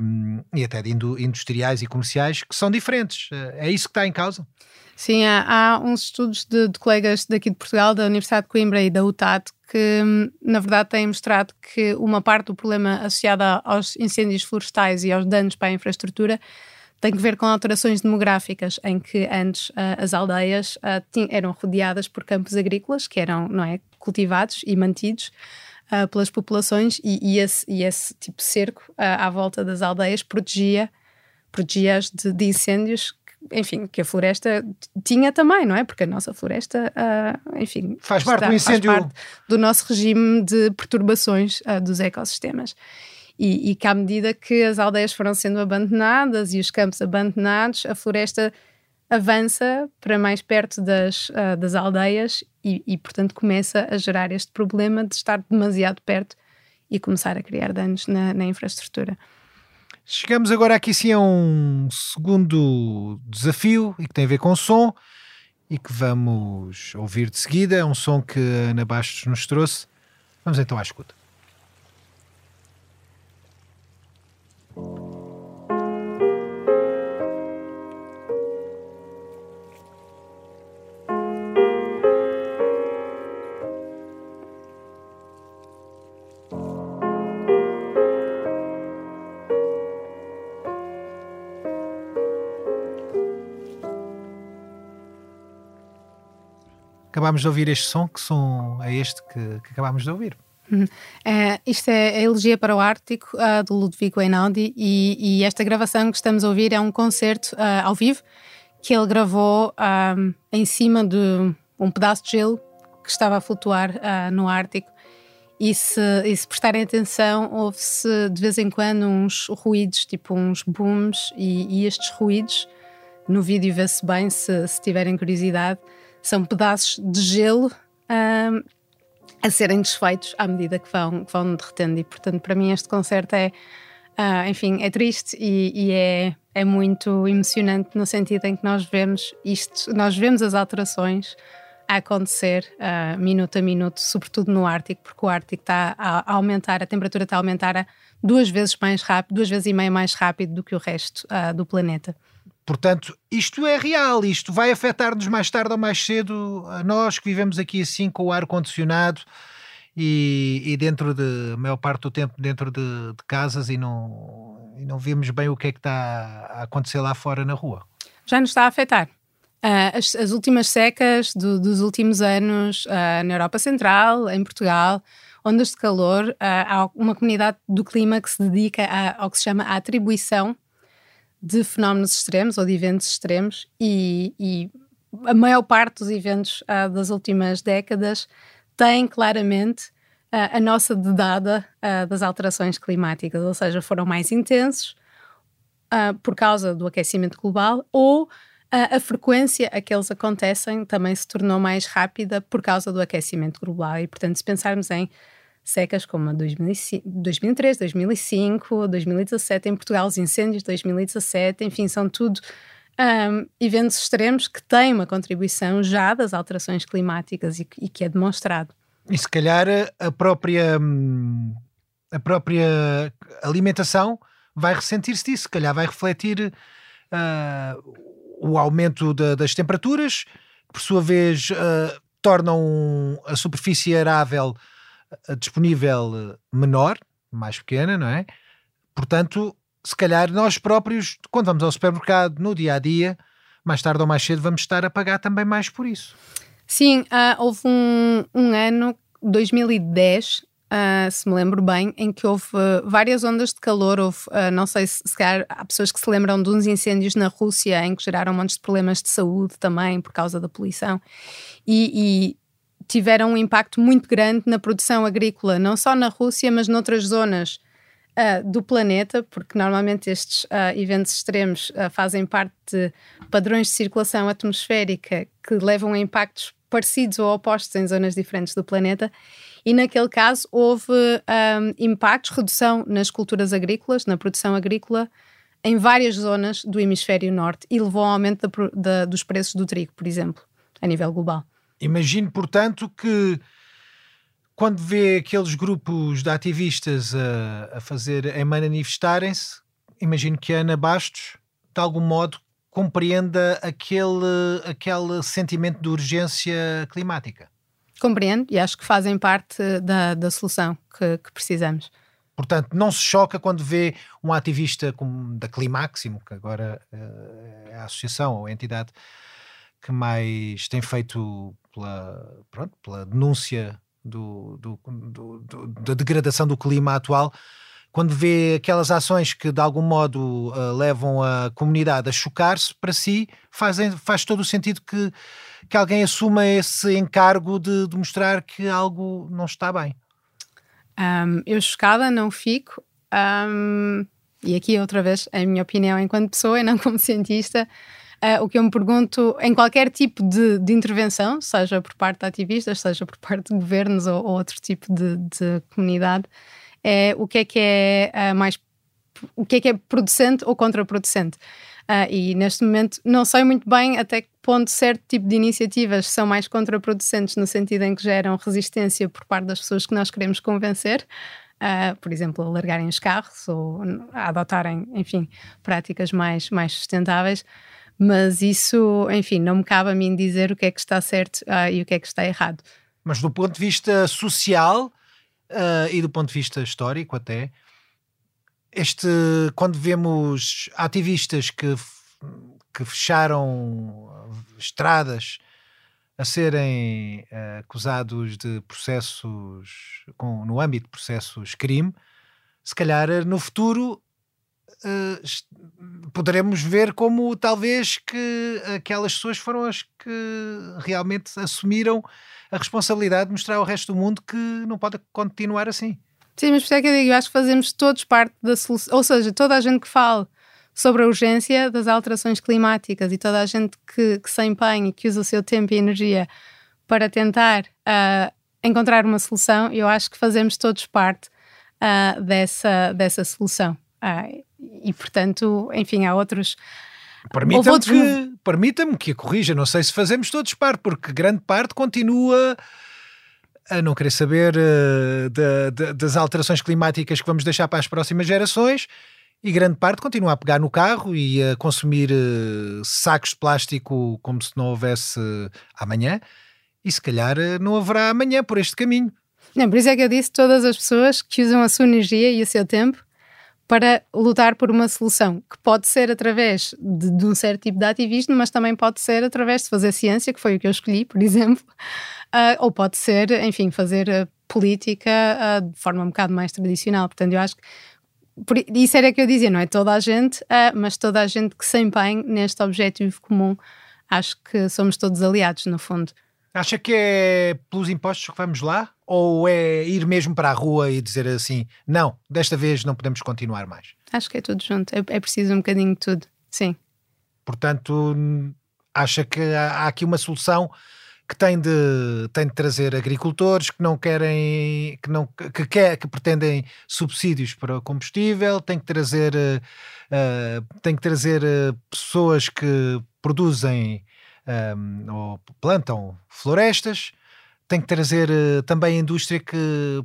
e até de industriais e comerciais que são diferentes. É isso que está em causa? Sim, há, há uns estudos de, de, colegas daqui de Portugal, da Universidade de Coimbra e da UTAD, que na verdade têm mostrado que uma parte do problema associado aos incêndios florestais e aos danos para a infraestrutura tem que ver com alterações demográficas, em que antes uh, as aldeias uh, eram rodeadas por campos agrícolas que eram não é, cultivados e mantidos uh, pelas populações e, e, esse, e, esse, tipo de cerco à volta das aldeias protegia protegia-as de, de, incêndios enfim, que a floresta tinha também, não é? Porque a nossa floresta, enfim, faz parte está, do incêndio, faz parte do nosso regime de perturbações dos ecossistemas. E, e que à medida que as aldeias foram sendo abandonadas e os campos abandonados, a floresta avança para mais perto das, uh, das aldeias e, e, portanto, começa a gerar este problema de estar demasiado perto e começar a criar danos na, na infraestrutura. Chegamos agora aqui sim a um segundo desafio e que tem a ver com som e que vamos ouvir de seguida. É um som que a Ana Bastos nos trouxe. Vamos então à escuta. Acabámos de ouvir este som, que som é este que, que acabámos de ouvir? Uhum. Uh, isto é a Elegia para o Ártico, uh, do Ludwig Einaudi, e, e, esta gravação que estamos a ouvir é um concerto uh, ao vivo que ele gravou um, em cima de um pedaço de gelo que estava a flutuar no Ártico. E se, e se prestarem atenção, houve-se de vez em quando uns ruídos, tipo uns booms, e, e estes ruídos, no vídeo vê-se bem, se, se tiverem curiosidade, são pedaços de gelo a serem desfeitos à medida que vão, que vão derretendo. E, portanto, para mim, este concerto é, uh, enfim, é triste e, e, é, é muito emocionante no sentido em que nós vemos isto, nós vemos as alterações a acontecer uh, minuto a minuto, sobretudo no Ártico, porque o Ártico está a aumentar, a temperatura está a aumentar a duas vezes mais rápido, duas vezes e meia mais rápido do que o resto uh, do planeta. Portanto, isto é real, isto vai afetar-nos mais tarde ou mais cedo a nós que vivemos aqui assim com o ar condicionado e, e dentro de a maior parte do tempo dentro de, de casas e não, e não vemos bem o que é que está a acontecer lá fora na rua. Já nos está a afetar. Uh, as, as, últimas secas do, dos últimos anos uh, na Europa Central, em Portugal, ondas de calor, uh, há uma comunidade do clima que se dedica a, ao que se chama a atribuição de fenómenos extremos ou de eventos extremos e, e a maior parte dos eventos uh, das últimas décadas tem claramente uh, a nossa dedada uh, das alterações climáticas, ou seja, foram mais intensos por causa do aquecimento global ou a frequência a que eles acontecem também se tornou mais rápida por causa do aquecimento global. E, portanto, se pensarmos em secas como a 2005, 2003, 2005, 2017 em Portugal, os incêndios de 2017, enfim, são tudo um, eventos extremos que têm uma contribuição já das alterações climáticas e, e que é demonstrado. E se calhar a própria, a própria alimentação vai ressentir-se disso, se calhar vai refletir uh, o aumento de, das temperaturas, que por sua vez uh, tornam a superfície arável disponível menor, mais pequena, não é? Portanto, se calhar nós próprios, quando vamos ao supermercado no dia a dia, mais tarde ou mais cedo, vamos estar a pagar também mais por isso. Sim, uh, houve um, um ano, 2010, uh, ah, se me lembro bem, em que houve uh, várias ondas de calor. Houve, não sei se, se calhar há pessoas que se lembram de uns incêndios na Rússia em que geraram montes de problemas de saúde também por causa da poluição. E tiveram um impacto muito grande na produção agrícola, não só na Rússia, mas noutras zonas uh, do planeta, porque normalmente estes uh, eventos extremos uh, fazem parte de padrões de circulação atmosférica que levam a impactos parecidos ou opostos em zonas diferentes do planeta. E naquele caso houve um, impactos, redução nas culturas agrícolas, na produção agrícola, em várias zonas do hemisfério norte e levou ao aumento da, da, dos preços do trigo, por exemplo, a nível global. Imagino, portanto, que quando vê aqueles grupos de ativistas a, a fazer, a manifestarem-se, imagino que a Ana Bastos, de algum modo, compreenda aquele, aquele sentimento de urgência climática. Compreendo e acho que fazem parte da, da solução que, que precisamos. Portanto, não se choca quando vê um ativista como da Climáximo, que agora uh, é a associação ou a entidade que mais tem feito pela, pronto, pela denúncia do, do, do, da degradação do clima atual, quando vê aquelas ações que de algum modo uh, levam a comunidade a chocar-se para si, fazem, faz todo o sentido que, que alguém assuma esse encargo de, mostrar que algo não está bem. Um, eu chocada não fico. Um, e aqui outra vez a minha opinião enquanto pessoa e não como cientista. Uh, o que eu me pergunto, em qualquer tipo de, de, intervenção, seja por parte de ativistas, seja por parte de governos ou, ou outro tipo de, de, comunidade, é o que é que é uh, mais o que é que é producente ou contraproducente. Uh, e neste momento não sei muito bem até que ponto certo tipo de iniciativas são mais contraproducentes no sentido em que geram resistência por parte das pessoas que nós queremos convencer. Uh, por exemplo, a largarem os carros ou a adotarem, enfim, práticas mais, mais sustentáveis mas isso, enfim, não me cabe a mim dizer o que é que está certo uh, e o que é que está errado. Mas do ponto de vista social uh, e do ponto de vista histórico até, este, quando vemos ativistas que, que fecharam estradas a serem uh, acusados de processos, com, no âmbito de processos crime, se calhar no futuro uh, poderemos ver como talvez que aquelas pessoas foram as que realmente assumiram a responsabilidade de mostrar ao resto do mundo que não pode continuar assim. Sim, mas por isso é que eu digo, eu acho que fazemos todos parte da solução, ou seja, toda a gente que fala sobre a urgência das alterações climáticas e toda a gente que, que se empenha e que usa o seu tempo e energia para tentar uh, encontrar uma solução, eu acho que fazemos todos parte uh, dessa, dessa solução. Uh, e, portanto, enfim, há outros. Permita-me outros... que, permita que a corrija, não sei se fazemos todos parte, porque grande parte continua a não querer saber uh, de, de, das alterações climáticas que vamos deixar para as próximas gerações e grande parte continua a pegar no carro e a consumir uh, sacos de plástico como se não houvesse amanhã e se calhar uh, não haverá amanhã por este caminho. Não, por isso é que eu disse todas as pessoas que usam a sua energia e o seu tempo para lutar por uma solução, que pode ser através de, de, um certo tipo de ativismo, mas também pode ser através de fazer ciência, que foi o que eu escolhi, por exemplo, uh, ou pode ser, enfim, fazer uh, política uh, de forma um bocado mais tradicional. Portanto, eu acho que por, isso era que eu dizia, não é toda a gente, mas toda a gente que se empenhe neste objetivo comum, acho que somos todos aliados, no fundo. Acha que é pelos impostos que vamos lá? Ou é ir mesmo para a rua e dizer assim: não, desta vez não podemos continuar mais? Acho que é tudo junto. É, é preciso um bocadinho de tudo. Sim. Portanto, acha que há, há aqui uma solução que tem de, tem de trazer agricultores que não querem, que, não, que, quer, que pretendem subsídios para o combustível, tem que trazer, uh, tem que trazer uh, pessoas que produzem um, ou plantam florestas, tem que trazer uh, também a indústria que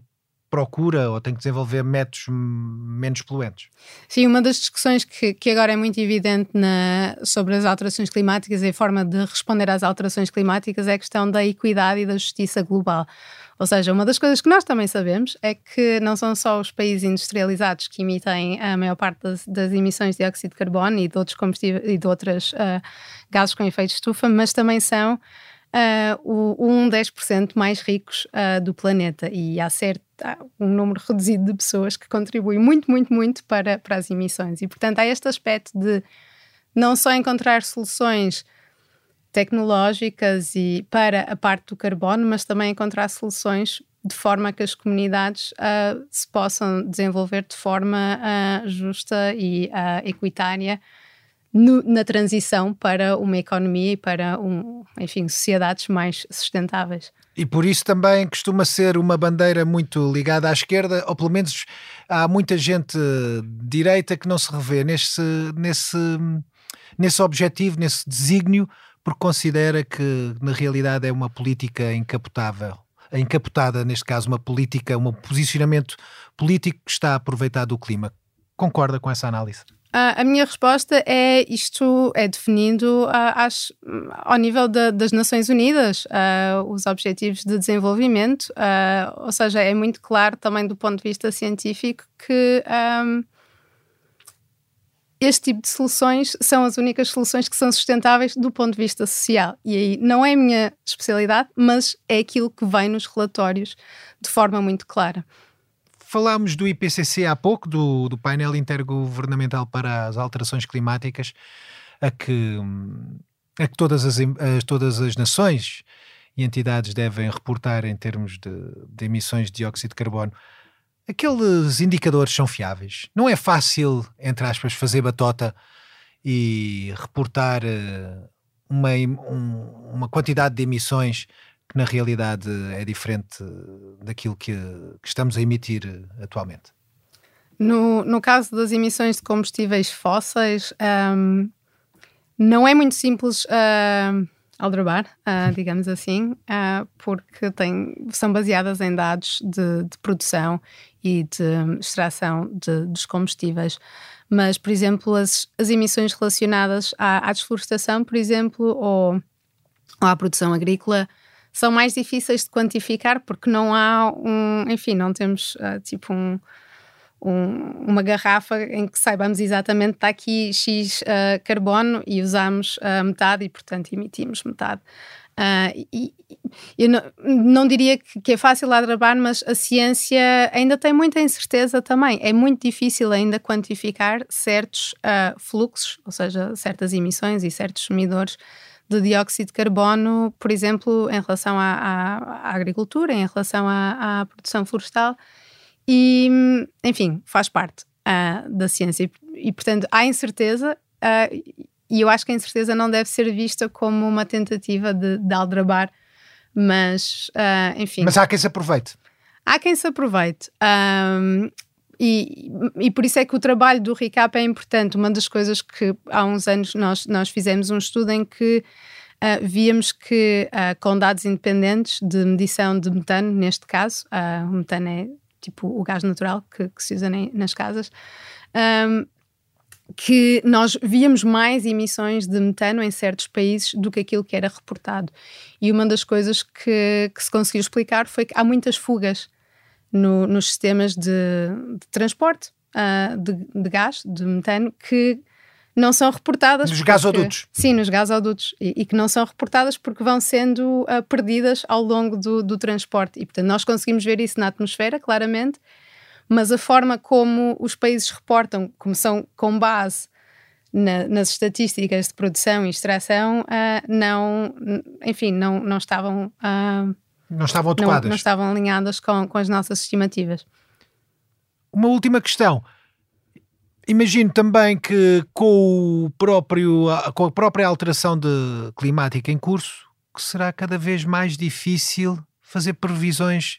procura ou tem que desenvolver métodos menos poluentes. Sim, uma das discussões que, que agora é muito evidente na, sobre as alterações climáticas e a forma de responder às alterações climáticas é a questão da equidade e da justiça global. Ou seja, uma das coisas que nós também sabemos é que não são só os países industrializados que emitem a maior parte das, das emissões de dióxido de carbono e de outros combustíveis e de outros uh, gases com efeito de estufa, mas também são uh, o, um 10% mais ricos uh, do planeta. E há certo um número reduzido de pessoas que contribuem muito, muito, muito para, para as emissões. E, portanto, há este aspecto de não só encontrar soluções tecnológicas e para a parte do carbono, mas também encontrar soluções de forma que as comunidades uh, se possam desenvolver de forma uh, justa e uh, equitária no, na transição para uma economia e para, um, enfim, sociedades mais sustentáveis. E por isso também costuma ser uma bandeira muito ligada à esquerda, ou pelo menos há muita gente direita que não se revê nesse, nesse, nesse objetivo, nesse desígnio, porque considera que na realidade é uma política encapotável. Encapotada, neste caso, uma política, um posicionamento político que está a aproveitar do clima. Concorda com essa análise? Uh, a minha resposta é isto é definido uh, acho, ao nível de, das Nações Unidas, uh, os Objetivos de Desenvolvimento, ou seja, é muito claro também do ponto de vista científico que um, este tipo de soluções são as únicas soluções que são sustentáveis do ponto de vista social. E aí não é a minha especialidade, mas é aquilo que vem nos relatórios de forma muito clara. Falámos do IPCC há pouco, do, do painel intergovernamental para as alterações climáticas, a que, a que todas, as, todas as nações e entidades devem reportar em termos de, de emissões de dióxido de carbono. Aqueles indicadores são fiáveis. Não é fácil, entre aspas, fazer batota e reportar eh, uma, um, uma quantidade de emissões que na realidade é diferente daquilo que, que estamos a emitir atualmente? No, no caso das emissões de combustíveis fósseis, um, não é muito simples uh, aldrabar, uh, digamos assim, uh, porque tem, são baseadas em dados de, de produção e de extração de, dos combustíveis. Mas, por exemplo, as, as emissões relacionadas à, à desflorestação, por exemplo, ou, ou à produção agrícola, são mais difíceis de quantificar porque não há um, enfim, não temos uh, tipo um, um, uma garrafa em que saibamos exatamente está aqui X uh, carbono e usamos uh, metade e, portanto, emitimos metade. Uh, e, eu não, não diria que, que, é fácil aldrabar, mas a ciência ainda tem muita incerteza também. É muito difícil ainda quantificar certos uh, fluxos, ou seja, certas emissões e certos sumidores de dióxido de carbono, por exemplo, em relação à, à, à agricultura, em relação à, à, produção florestal. E, enfim, faz parte uh, da ciência. E, e, portanto, há incerteza. Uh, e eu acho que a incerteza não deve ser vista como uma tentativa de, de aldrabar mas, uh, enfim. Mas há quem se aproveite. Há quem se aproveite. Um, e, e por isso é que o trabalho do RICAP é importante. Uma das coisas que há uns anos nós, nós fizemos um estudo em que uh, víamos que, uh, com dados independentes de medição de metano, neste caso, uh, o metano é tipo o gás natural que, que se usa nas casas, um, que nós víamos mais emissões de metano em certos países do que aquilo que era reportado. E uma das coisas que, que se conseguiu explicar foi que há muitas fugas no, nos sistemas de, de transporte uh, de, de, gás, de metano, que não são reportadas. Nos gasodutos? Sim, nos gasodutos. E, e, que não são reportadas porque vão sendo uh, perdidas ao longo do, do transporte. E, portanto, nós conseguimos ver isso na atmosfera, claramente mas a forma como os países reportam, como são com base na, nas estatísticas de produção e extração, uh, não, enfim, não, não estavam. Uh, não estavam adequadas. Não, não, estavam alinhadas com, com as nossas estimativas. Uma última questão. Imagino também que com, o próprio, com a própria alteração de, climática em curso, que será cada vez mais difícil fazer previsões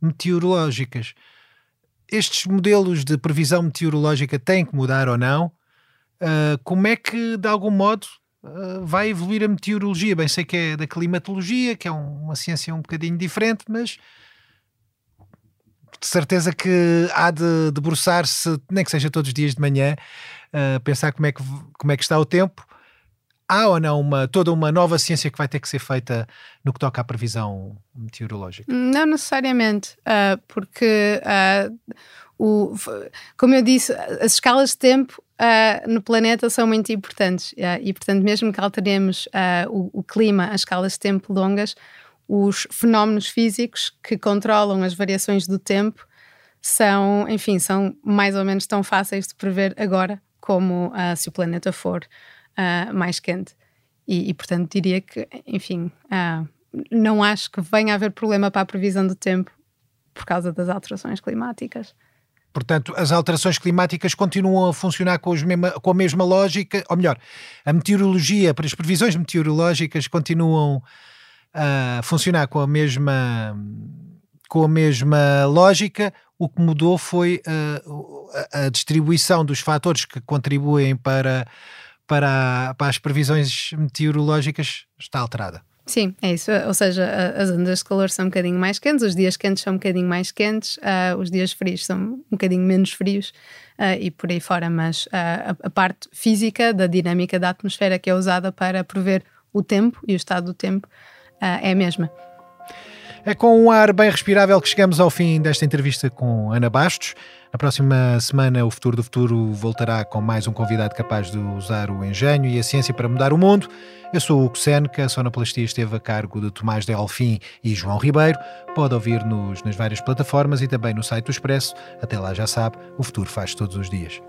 meteorológicas estes modelos de previsão meteorológica têm que mudar ou não? Uh, como é que, de algum modo, uh, vai evoluir a meteorologia? Bem, sei que é da climatologia, que é um, uma ciência um bocadinho diferente, mas de certeza que há de debruçar-se, nem que seja todos os dias de manhã, uh, pensar como é, que, como é que está o tempo há ou não uma, toda uma nova ciência que vai ter que ser feita no que toca à previsão meteorológica? Não necessariamente, uh, porque uh, o, como eu disse, as escalas de tempo uh, no planeta são muito importantes e, portanto, mesmo que alteremos o, o, clima a escalas de tempo longas, os fenómenos físicos que controlam as variações do tempo são, enfim, são mais ou menos tão fáceis de prever agora como se o planeta for uh, mais quente. E, e, portanto, diria que, enfim, uh, não acho que venha a haver problema para a previsão do tempo por causa das alterações climáticas. Portanto, as alterações climáticas continuam a funcionar com, mesma, com, a mesma lógica, ou melhor, a meteorologia, para as previsões meteorológicas continuam a funcionar com a mesma com a mesma lógica. O que mudou foi uh, a distribuição dos fatores que contribuem para para, para as previsões meteorológicas está alterada. Sim, é isso. Ou seja, as ondas de calor são um bocadinho mais quentes, os dias quentes são um bocadinho mais quentes, uh, os dias frios são um bocadinho menos frios uh, e por aí fora. Mas uh, a, a, parte física da dinâmica da atmosfera que é usada para prever o tempo e o estado do tempo é a mesma. É com um ar bem respirável que chegamos ao fim desta entrevista com Ana Bastos. Na próxima semana, o Futuro do Futuro voltará com mais um convidado capaz de usar o engenho e a ciência para mudar o mundo. Eu sou o Hugo a sonoplastia esteve a cargo de Tomás Delfim e João Ribeiro. Pode ouvir-nos nas várias plataformas e também no site do Expresso. Até lá já sabe, o futuro faz todos os dias.